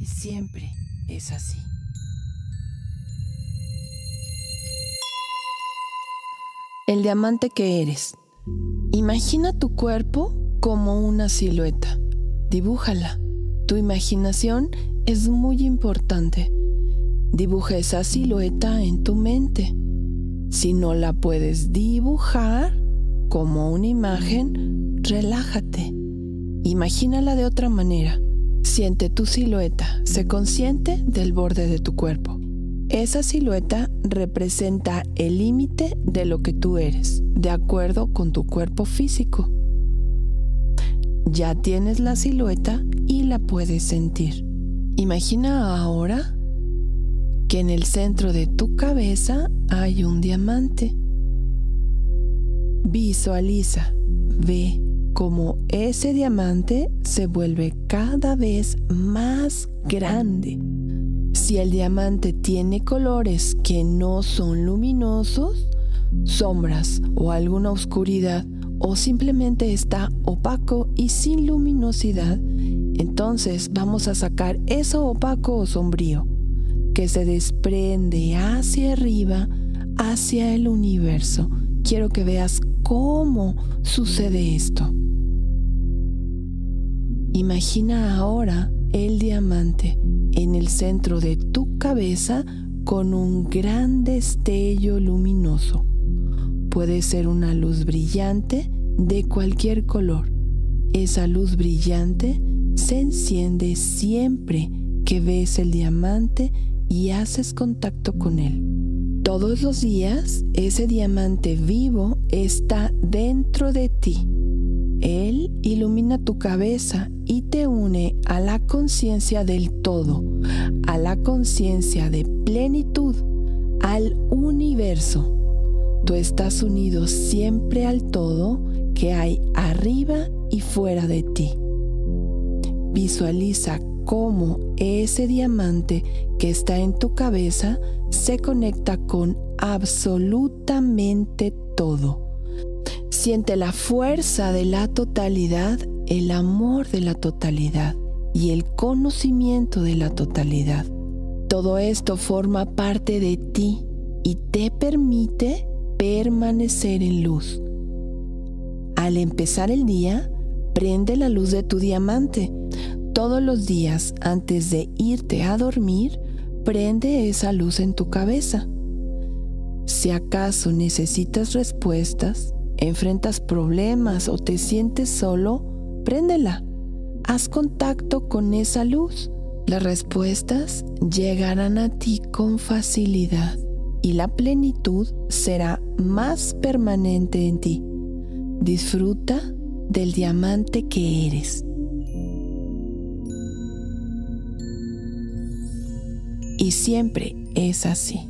siempre es así. El diamante que eres. Imagina tu cuerpo como una silueta. Dibújala. Tu imaginación es muy importante. Dibuja esa silueta en tu mente. Si no la puedes dibujar como una imagen, relájate. Imagínala de otra manera. Siente tu silueta, sé consciente del borde de tu cuerpo. Esa silueta representa el límite de lo que tú eres, de acuerdo con tu cuerpo físico. Ya tienes la silueta y la puedes sentir. Imagina ahora que en el centro de tu cabeza hay un diamante. Visualiza, ve cómo ese diamante se vuelve cada vez más grande. Si el diamante tiene colores que no son luminosos, sombras o alguna oscuridad, o simplemente está opaco y sin luminosidad, entonces vamos a sacar eso opaco o sombrío que se desprende hacia arriba, hacia el universo. Quiero que veas cómo sucede esto. Imagina ahora el diamante en el centro de tu cabeza con un gran destello luminoso. Puede ser una luz brillante de cualquier color. Esa luz brillante se enciende siempre que ves el diamante y haces contacto con él. Todos los días ese diamante vivo está dentro de ti. Él ilumina tu cabeza y te une a la conciencia del todo, a la conciencia de plenitud, al universo. Tú estás unido siempre al todo que hay arriba y fuera de ti. Visualiza cómo ese diamante que está en tu cabeza se conecta con absolutamente todo. Siente la fuerza de la totalidad, el amor de la totalidad y el conocimiento de la totalidad. Todo esto forma parte de ti y te permite permanecer en luz. Al empezar el día, prende la luz de tu diamante todos los días antes de irte a dormir, prende esa luz en tu cabeza. Si acaso necesitas respuestas, enfrentas problemas o te sientes solo, préndela. Haz contacto con esa luz. Las respuestas llegarán a ti con facilidad y la plenitud será más permanente en ti. Disfruta del diamante que eres. y siempre es así.